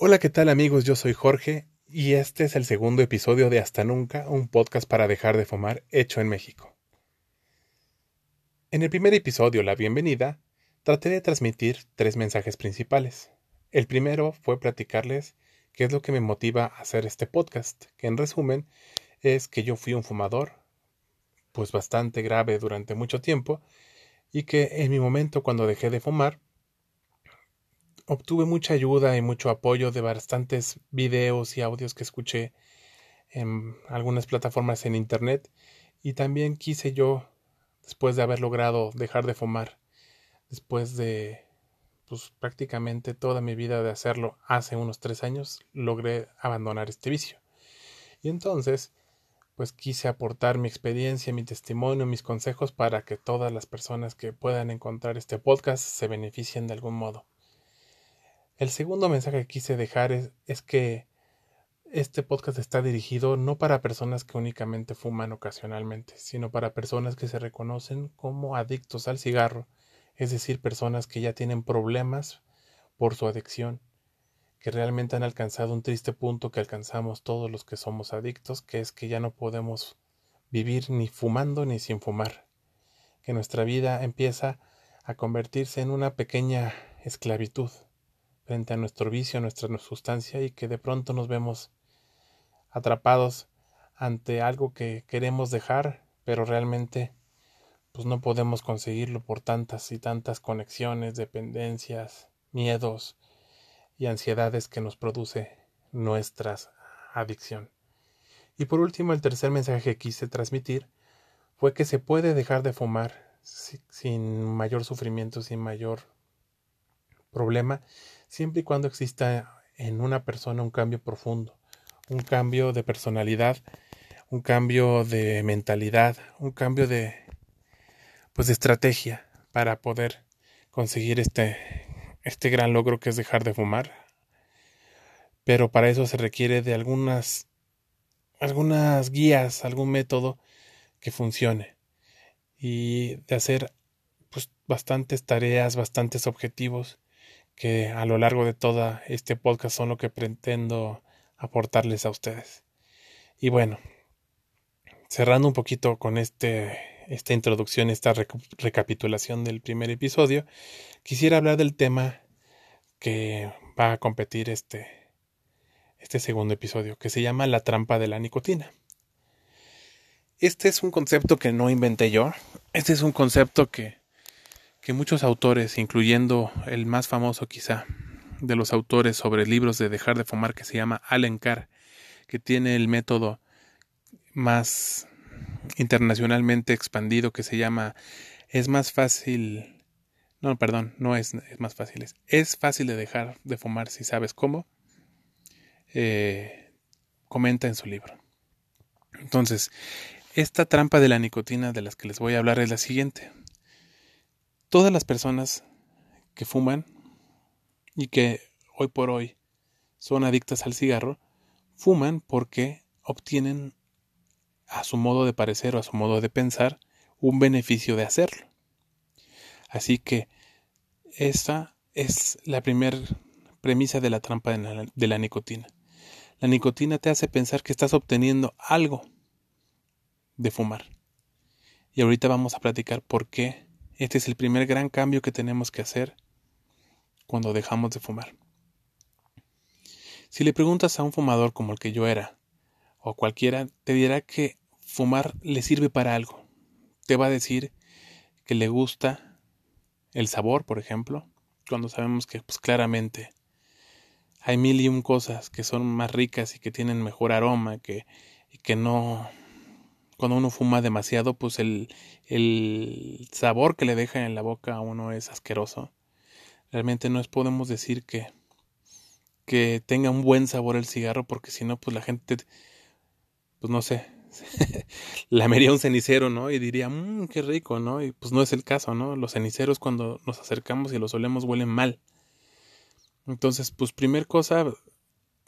Hola, ¿qué tal amigos? Yo soy Jorge y este es el segundo episodio de Hasta Nunca, un podcast para dejar de fumar hecho en México. En el primer episodio, La Bienvenida, traté de transmitir tres mensajes principales. El primero fue platicarles qué es lo que me motiva a hacer este podcast, que en resumen es que yo fui un fumador, pues bastante grave durante mucho tiempo, y que en mi momento cuando dejé de fumar, obtuve mucha ayuda y mucho apoyo de bastantes videos y audios que escuché en algunas plataformas en internet y también quise yo después de haber logrado dejar de fumar después de pues prácticamente toda mi vida de hacerlo hace unos tres años logré abandonar este vicio y entonces pues quise aportar mi experiencia, mi testimonio, mis consejos para que todas las personas que puedan encontrar este podcast se beneficien de algún modo. El segundo mensaje que quise dejar es, que este podcast está dirigido no para personas que únicamente fuman ocasionalmente, sino para personas que se reconocen como adictos al cigarro, es decir, personas que ya tienen problemas por su adicción, que realmente han alcanzado un triste punto que alcanzamos todos los que somos adictos, que es que ya no podemos vivir ni fumando ni sin fumar, que nuestra vida empieza a convertirse en una pequeña esclavitud frente a nuestro vicio, nuestra sustancia y que de pronto nos vemos atrapados ante algo que queremos dejar, pero realmente pues no podemos conseguirlo por tantas y tantas conexiones, dependencias, miedos y ansiedades que nos produce nuestra adicción. Y por último, el tercer mensaje que quise transmitir fue que se puede dejar de fumar sin mayor sufrimiento, sin mayor problema, siempre y cuando exista en una persona un cambio profundo, un cambio de personalidad, un cambio de mentalidad, un cambio de pues de estrategia para poder conseguir este este gran logro que es dejar de fumar. Pero para eso se requiere de algunas algunas guías, algún método que funcione y de hacer pues bastantes tareas, bastantes objetivos que a lo largo de todo este podcast son lo que pretendo aportarles a ustedes. Y bueno, cerrando un poquito con este, esta introducción, esta recapitulación del primer episodio, quisiera hablar del tema que va a competir este, este segundo episodio, que se llama la trampa de la nicotina. Este es un concepto que no inventé yo, este es un concepto que que muchos autores, incluyendo el más famoso quizá de los autores sobre libros de dejar de fumar que se llama Allen Carr, que tiene el método más internacionalmente expandido que se llama es más fácil no, perdón, no es, es más fácil, es, es, fácil de dejar de fumar si sabes cómo, eh, comenta en su libro. Entonces, esta trampa de la nicotina de las que les voy a hablar es la siguiente todas las personas que fuman y que hoy por hoy son adictas al cigarro, fuman porque obtienen a su modo de parecer o a su modo de pensar un beneficio de hacerlo. Así que esta es la primera premisa de la trampa de la, de la nicotina. La nicotina te hace pensar que estás obteniendo algo de fumar. Y ahorita vamos a platicar por qué este es el primer gran cambio que tenemos que hacer cuando dejamos de fumar. Si le preguntas a un fumador como el que yo era, o cualquiera, te dirá que fumar le sirve para algo. Te va a decir que le gusta el sabor, por ejemplo, cuando sabemos que pues claramente hay mil y un cosas que son más ricas y que tienen mejor aroma que, y que no cuando uno fuma demasiado, pues el, el sabor que le deja en la boca a uno es asqueroso. Realmente no es, podemos decir que, que tenga un buen sabor el cigarro, porque si no, pues la gente, pues no sé, lamería un cenicero, ¿no? Y diría, mmm, qué rico, ¿no? Y pues no es el caso, ¿no? Los ceniceros cuando nos acercamos y los olemos huelen mal. Entonces, pues primer cosa,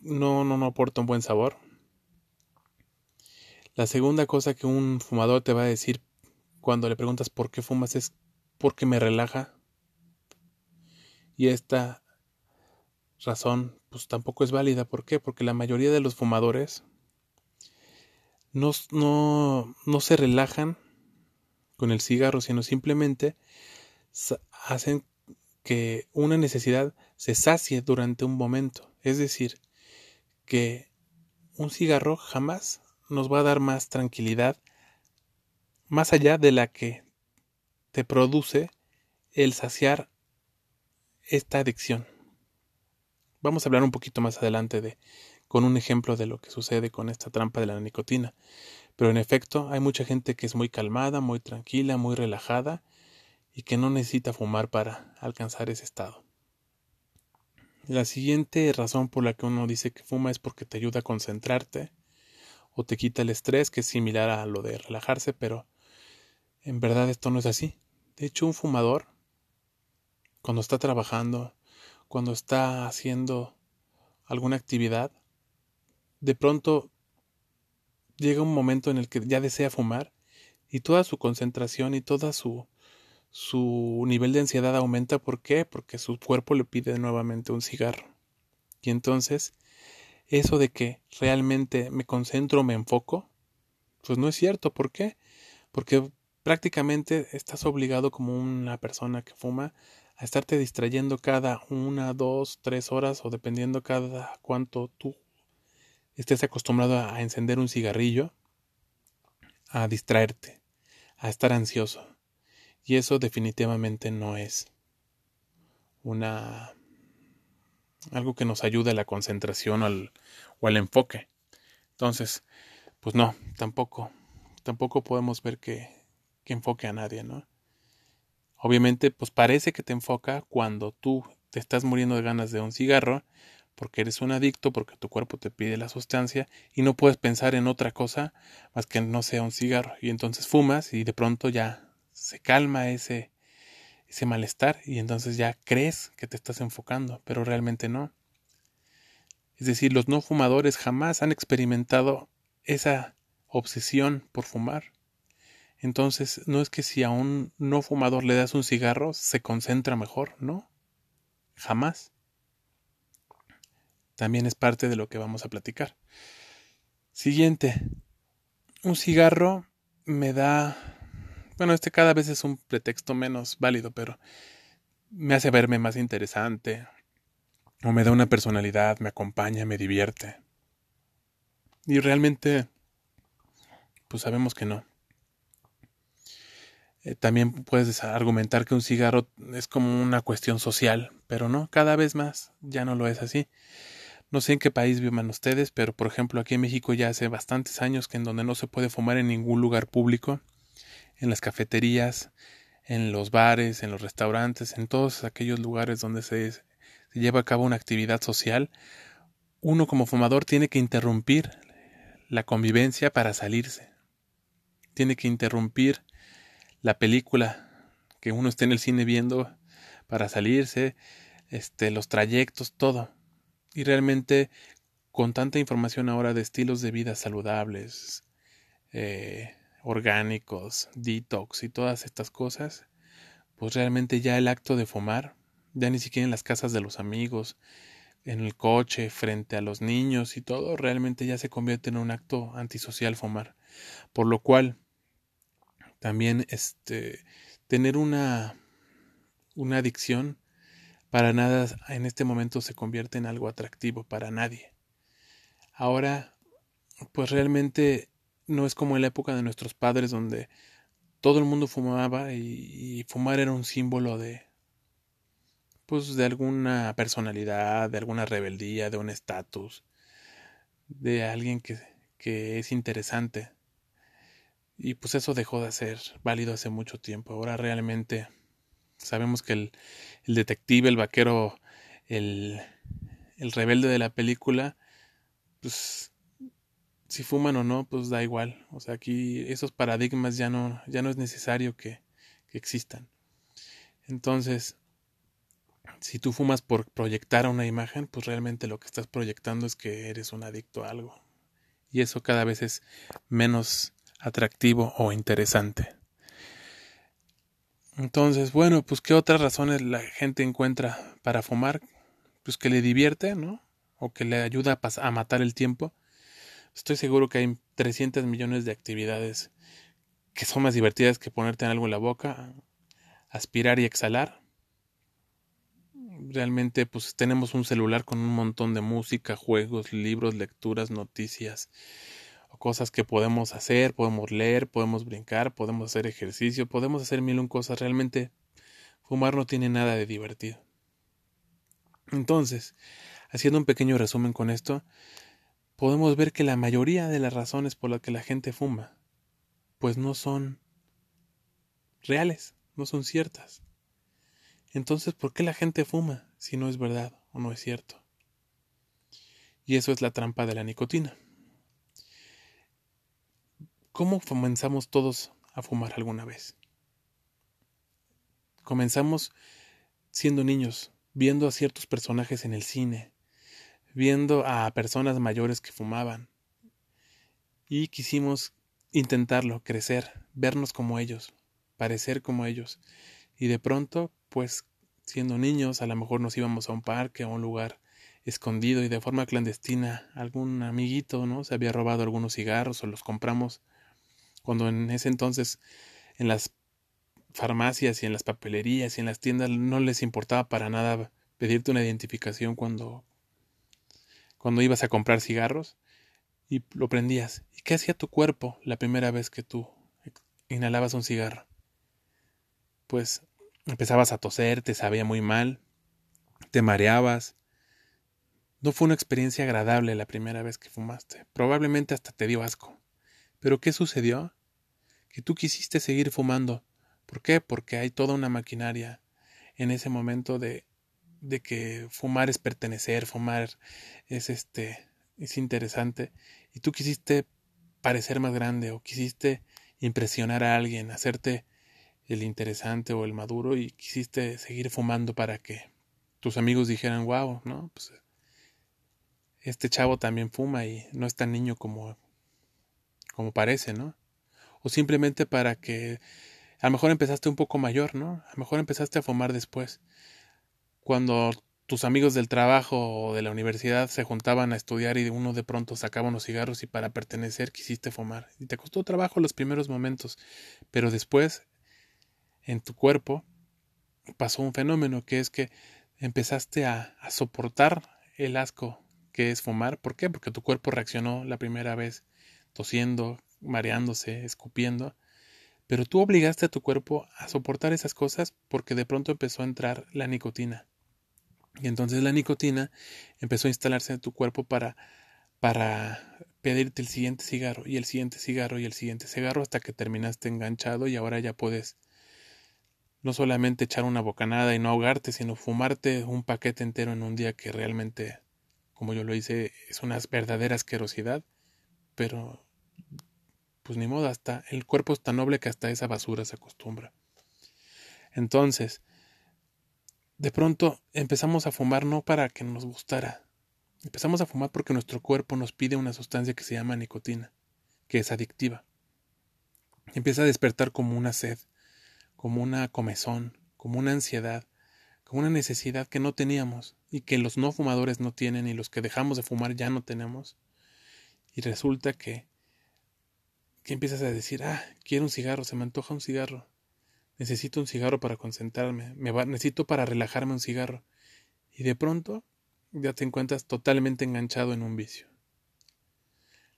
no, no, no aporta un buen sabor. La segunda cosa que un fumador te va a decir cuando le preguntas por qué fumas es porque me relaja. Y esta razón pues tampoco es válida. ¿Por qué? Porque la mayoría de los fumadores no, no, no se relajan con el cigarro, sino simplemente hacen que una necesidad se sacie durante un momento. Es decir, que un cigarro jamás nos va a dar más tranquilidad más allá de la que te produce el saciar esta adicción. Vamos a hablar un poquito más adelante de con un ejemplo de lo que sucede con esta trampa de la nicotina. Pero en efecto, hay mucha gente que es muy calmada, muy tranquila, muy relajada y que no necesita fumar para alcanzar ese estado. La siguiente razón por la que uno dice que fuma es porque te ayuda a concentrarte o te quita el estrés, que es similar a lo de relajarse, pero en verdad esto no es así. De hecho, un fumador, cuando está trabajando, cuando está haciendo alguna actividad, de pronto llega un momento en el que ya desea fumar y toda su concentración y toda su su nivel de ansiedad aumenta. ¿Por qué? Porque su cuerpo le pide nuevamente un cigarro. Y entonces, eso de que realmente me concentro, me enfoco, pues no es cierto. ¿Por qué? Porque prácticamente estás obligado como una persona que fuma a estarte distrayendo cada una, dos, tres horas o dependiendo cada cuánto tú estés acostumbrado a encender un cigarrillo, a distraerte, a estar ansioso. Y eso definitivamente no es una algo que nos ayude a la concentración o al enfoque. Entonces, pues no, tampoco, tampoco podemos ver que, que enfoque a nadie, ¿no? Obviamente, pues parece que te enfoca cuando tú te estás muriendo de ganas de un cigarro, porque eres un adicto, porque tu cuerpo te pide la sustancia y no puedes pensar en otra cosa más que no sea un cigarro. Y entonces fumas y de pronto ya se calma ese, ese malestar y entonces ya crees que te estás enfocando, pero realmente no. Es decir, los no fumadores jamás han experimentado esa obsesión por fumar. Entonces, no es que si a un no fumador le das un cigarro, se concentra mejor, no. Jamás. También es parte de lo que vamos a platicar. Siguiente. Un cigarro me da bueno, este cada vez es un pretexto menos válido, pero me hace verme más interesante, o me da una personalidad, me acompaña, me divierte. Y realmente, pues sabemos que no. Eh, también puedes argumentar que un cigarro es como una cuestión social, pero no, cada vez más ya no lo es así. No sé en qué país vivan ustedes, pero por ejemplo aquí en México ya hace bastantes años que en donde no se puede fumar en ningún lugar público en las cafeterías, en los bares, en los restaurantes, en todos aquellos lugares donde se, se lleva a cabo una actividad social, uno como fumador tiene que interrumpir la convivencia para salirse. Tiene que interrumpir la película que uno esté en el cine viendo para salirse, este, los trayectos, todo. Y realmente con tanta información ahora de estilos de vida saludables, eh, orgánicos, detox y todas estas cosas, pues realmente ya el acto de fumar, ya ni siquiera en las casas de los amigos, en el coche, frente a los niños y todo, realmente ya se convierte en un acto antisocial fumar. Por lo cual, también este, tener una, una adicción para nada en este momento se convierte en algo atractivo para nadie. Ahora, pues realmente no es como en la época de nuestros padres donde todo el mundo fumaba y, fumar era un símbolo de pues de alguna personalidad, de alguna rebeldía, de un estatus, de alguien que, que es interesante. Y pues eso dejó de ser válido hace mucho tiempo. Ahora realmente sabemos que el, el detective, el vaquero, el, el rebelde de la película, pues si fuman o no, pues da igual. O sea, aquí esos paradigmas ya no, ya no es necesario que, existan. Entonces, si tú fumas por proyectar una imagen, pues realmente lo que estás proyectando es que eres un adicto a algo. Y eso cada vez es menos atractivo o interesante. Entonces, bueno, pues ¿qué otras razones la gente encuentra para fumar? pues que le divierte, ¿no? O que le ayuda a, a matar el tiempo. Estoy seguro que hay 300 millones de actividades que son más divertidas que ponerte algo en la boca, aspirar y exhalar. Realmente pues tenemos un celular con un montón de música, juegos, libros, lecturas, noticias, o cosas que podemos hacer, podemos leer, podemos brincar, podemos hacer ejercicio, podemos hacer mil un cosas. Realmente fumar no tiene nada de divertido. Entonces, haciendo un pequeño resumen con esto, podemos ver que la mayoría de las razones por las que la gente fuma, pues no son reales no son ciertas. Entonces, ¿por qué la gente fuma si no es verdad o no es cierto? Y eso es la trampa de la nicotina. ¿Cómo comenzamos todos a fumar alguna vez? Comenzamos siendo niños, viendo a ciertos personajes en el cine, viendo a personas mayores que fumaban, y quisimos intentarlo, crecer, vernos como ellos, parecer como ellos. Y de pronto, pues siendo niños, a lo mejor nos íbamos a un parque, a un lugar escondido y de forma clandestina, algún amiguito, ¿no? Se había robado algunos cigarros o los compramos cuando en ese entonces en las farmacias y en las papelerías y en las tiendas no les importaba para nada pedirte una identificación cuando cuando ibas a comprar cigarros y lo prendías. ¿Y qué hacía tu cuerpo la primera vez que tú inhalabas un cigarro? pues empezabas a toser, te sabía muy mal, te mareabas. No fue una experiencia agradable la primera vez que fumaste. Probablemente hasta te dio asco. Pero ¿qué sucedió? Que tú quisiste seguir fumando. ¿Por qué? Porque hay toda una maquinaria en ese momento de, de que fumar es pertenecer, fumar es este es interesante y tú quisiste parecer más grande o quisiste impresionar a alguien, hacerte el interesante o el maduro y quisiste seguir fumando para que tus amigos dijeran, wow, ¿no? Pues este chavo también fuma y no es tan niño como, como parece, ¿no? O simplemente para que a lo mejor empezaste un poco mayor, ¿no? A lo mejor empezaste a fumar después. Cuando tus amigos del trabajo o de la universidad se juntaban a estudiar y uno de pronto sacaba unos cigarros y para pertenecer quisiste fumar. Y te costó trabajo los primeros momentos, pero después en tu cuerpo pasó un fenómeno que es que empezaste a, soportar el asco que es fumar. ¿Por qué? Porque tu cuerpo reaccionó la primera vez tosiendo, mareándose, escupiendo. Pero tú obligaste a tu cuerpo a soportar esas cosas porque de pronto empezó a entrar la nicotina. Y entonces la nicotina empezó a instalarse en tu cuerpo para, para pedirte el siguiente cigarro y el siguiente cigarro y el siguiente cigarro hasta que terminaste enganchado y ahora ya puedes no solamente echar una bocanada y no ahogarte, sino fumarte un paquete entero en un día que realmente, como yo lo hice, es una verdadera asquerosidad, pero pues ni modo, hasta el cuerpo es tan noble que hasta esa basura se acostumbra. Entonces, de pronto empezamos a fumar no para que nos gustara, empezamos a fumar porque nuestro cuerpo nos pide una sustancia que se llama nicotina, que es adictiva. Empieza a despertar como una sed, como una comezón, como una ansiedad, como una necesidad que no teníamos y que los no fumadores no tienen y los que dejamos de fumar ya no tenemos. Y resulta que, que empiezas a decir, ah, quiero un cigarro, se me antoja un cigarro, necesito un cigarro para concentrarme, necesito para relajarme un cigarro. Y de pronto ya te encuentras totalmente enganchado en un vicio.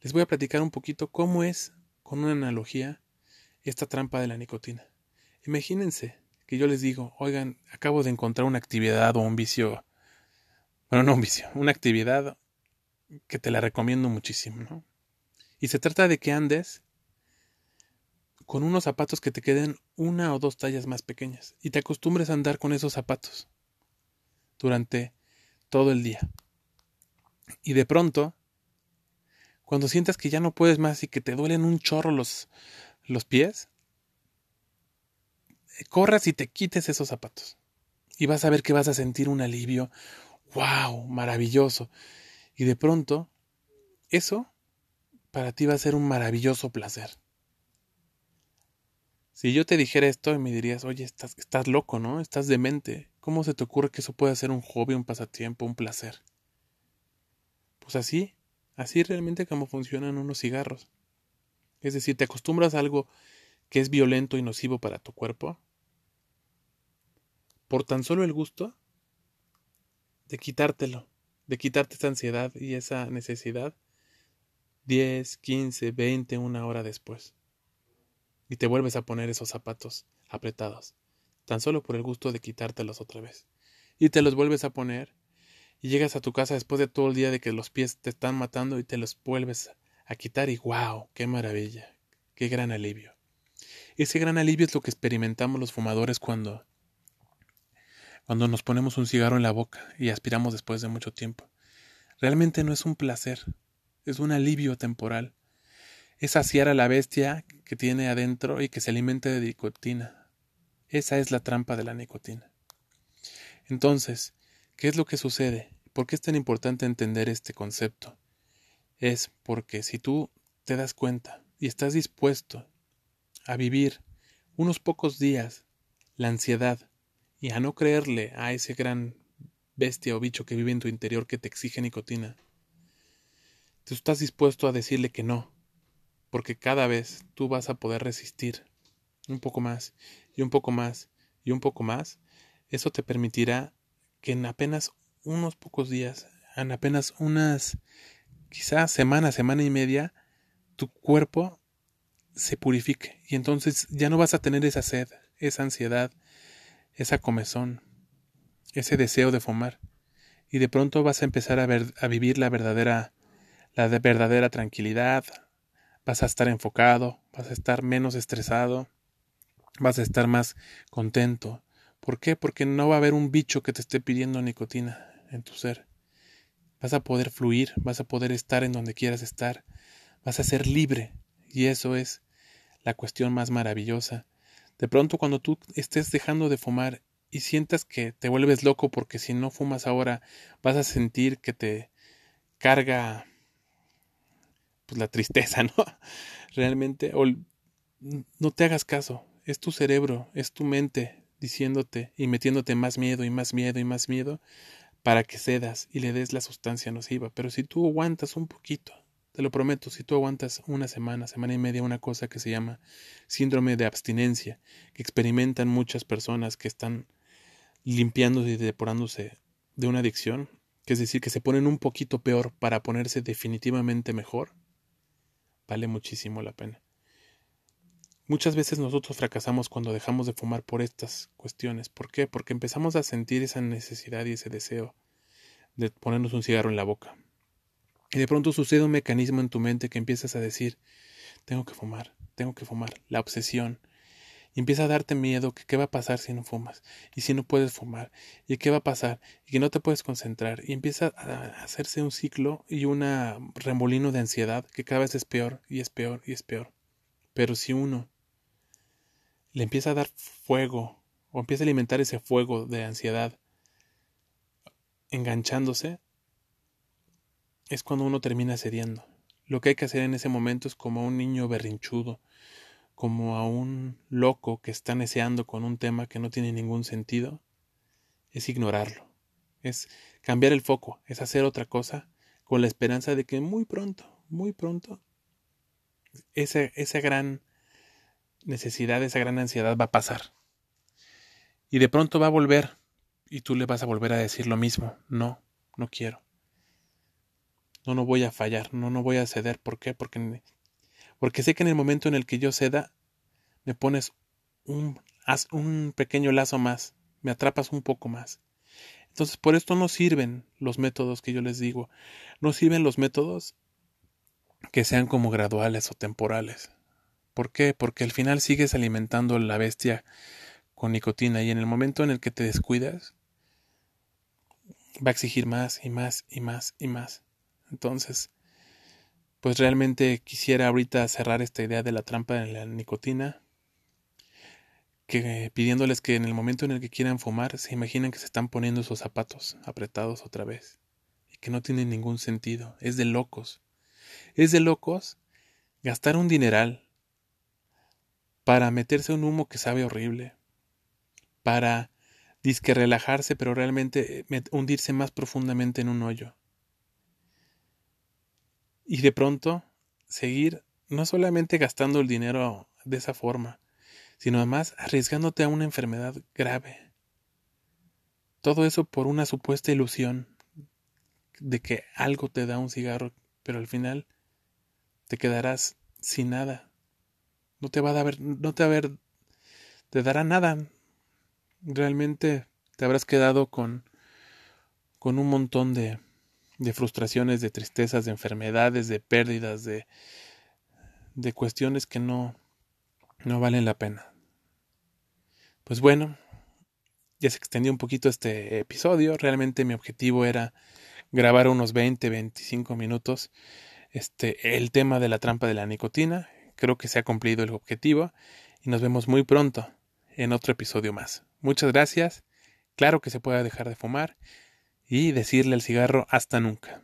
Les voy a platicar un poquito cómo es, con una analogía, esta trampa de la nicotina. Imagínense que yo les digo, oigan, acabo de encontrar una actividad o un vicio, bueno, no un vicio, una actividad que te la recomiendo muchísimo, ¿no? Y se trata de que andes con unos zapatos que te queden una o dos tallas más pequeñas y te acostumbres a andar con esos zapatos durante todo el día. Y de pronto, cuando sientas que ya no puedes más y que te duelen un chorro los, los pies, corras y te quites esos zapatos. Y vas a ver que vas a sentir un alivio, wow, maravilloso. Y de pronto, eso para ti va a ser un maravilloso placer. Si yo te dijera esto y me dirías, oye, estás, estás loco, ¿no? Estás demente. ¿Cómo se te ocurre que eso puede ser un hobby, un pasatiempo, un placer? Pues así, así realmente como funcionan unos cigarros. Es decir, te acostumbras a algo que es violento y nocivo para tu cuerpo por tan solo el gusto de quitártelo, de quitarte esa ansiedad y esa necesidad 10, 15, 20, una hora después. Y te vuelves a poner esos zapatos apretados, tan solo por el gusto de quitártelos otra vez. Y te los vuelves a poner y llegas a tu casa después de todo el día de que los pies te están matando y te los vuelves a quitar y wow, qué maravilla, qué gran alivio. Ese gran alivio es lo que experimentamos los fumadores cuando cuando nos ponemos un cigarro en la boca y aspiramos después de mucho tiempo. Realmente no es un placer, es un alivio temporal. Es saciar a la bestia que tiene adentro y que se alimenta de nicotina. Esa es la trampa de la nicotina. Entonces, ¿qué es lo que sucede? ¿Por qué es tan importante entender este concepto? Es porque si tú te das cuenta y estás dispuesto a vivir unos pocos días la ansiedad y a no creerle a ese gran bestia o bicho que vive en tu interior que te exige nicotina. Tú estás dispuesto a decirle que no, porque cada vez tú vas a poder resistir un poco más y un poco más y un poco más. Eso te permitirá que en apenas unos pocos días, en apenas unas quizás semana, semana y media, tu cuerpo se purifique y entonces ya no vas a tener esa sed, esa ansiedad, esa comezón, ese deseo de fumar, y de pronto vas a empezar a, ver, a vivir la verdadera, la de verdadera tranquilidad, vas a estar enfocado, vas a estar menos estresado, vas a estar más contento. ¿Por qué? Porque no va a haber un bicho que te esté pidiendo nicotina en tu ser. Vas a poder fluir, vas a poder estar en donde quieras estar, vas a ser libre, y eso es la cuestión más maravillosa de pronto cuando tú estés dejando de fumar y sientas que te vuelves loco porque si no fumas ahora vas a sentir que te carga pues la tristeza, ¿no? Realmente o no te hagas caso, es tu cerebro, es tu mente diciéndote y metiéndote más miedo y más miedo y más miedo para que cedas y le des la sustancia nociva, pero si tú aguantas un poquito te lo prometo, si tú aguantas una semana, semana y media, una cosa que se llama síndrome de abstinencia, que experimentan muchas personas que están limpiándose y depurándose de una adicción, que es decir, que se ponen un poquito peor para ponerse definitivamente mejor, vale muchísimo la pena. Muchas veces nosotros fracasamos cuando dejamos de fumar por estas cuestiones. ¿Por qué? Porque empezamos a sentir esa necesidad y ese deseo de ponernos un cigarro en la boca. Y de pronto sucede un mecanismo en tu mente que empiezas a decir, tengo que fumar, tengo que fumar, la obsesión. Y empieza a darte miedo que qué va a pasar si no fumas, y si no puedes fumar, y qué va a pasar, y que no te puedes concentrar, y empieza a hacerse un ciclo y un remolino de ansiedad que cada vez es peor, y es peor, y es peor. Pero si uno le empieza a dar fuego, o empieza a alimentar ese fuego de ansiedad, enganchándose, es cuando uno termina cediendo. Lo que hay que hacer en ese momento es como un niño berrinchudo, como a un loco que está neceando con un tema que no tiene ningún sentido, es ignorarlo, es cambiar el foco, es hacer otra cosa con la esperanza de que muy pronto, muy pronto, esa, esa gran necesidad, esa gran ansiedad va a pasar. Y de pronto va a volver y tú le vas a volver a decir lo mismo, no, no quiero no, no voy a fallar, no, no voy a ceder. ¿Por qué? Porque, porque sé que en el momento en el que yo ceda, me pones un, un pequeño lazo más, me atrapas un poco más. Entonces, por esto no sirven los métodos que yo les digo. No sirven los métodos que sean como graduales o temporales. ¿Por qué? Porque al final sigues alimentando la bestia con nicotina y en el momento en el que te descuidas, va a exigir más y más y más y más. Entonces, pues realmente quisiera ahorita cerrar esta idea de la trampa de la nicotina, que pidiéndoles que en el momento en el que quieran fumar se imaginen que se están poniendo esos zapatos apretados otra vez y que no tienen ningún sentido, es de locos. Es de locos gastar un dineral para meterse un humo que sabe horrible, para disque relajarse, pero realmente eh, hundirse más profundamente en un hoyo. Y de pronto seguir no solamente gastando el dinero de esa forma, sino además arriesgándote a una enfermedad grave. Todo eso por una supuesta ilusión de que algo te da un cigarro, pero al final te quedarás sin nada. No te va a dar, no te, va a te dará nada. Realmente te habrás quedado con, con un montón de, de frustraciones, de tristezas, de enfermedades, de pérdidas, de, de cuestiones que no, no valen la pena. Pues bueno, ya se extendió un poquito este episodio. Realmente mi objetivo era grabar unos 20, 25 minutos este, el tema de la trampa de la nicotina. Creo que se ha cumplido el objetivo y nos vemos muy pronto en otro episodio más. Muchas gracias. Claro que se puede dejar de fumar y decirle al cigarro hasta nunca.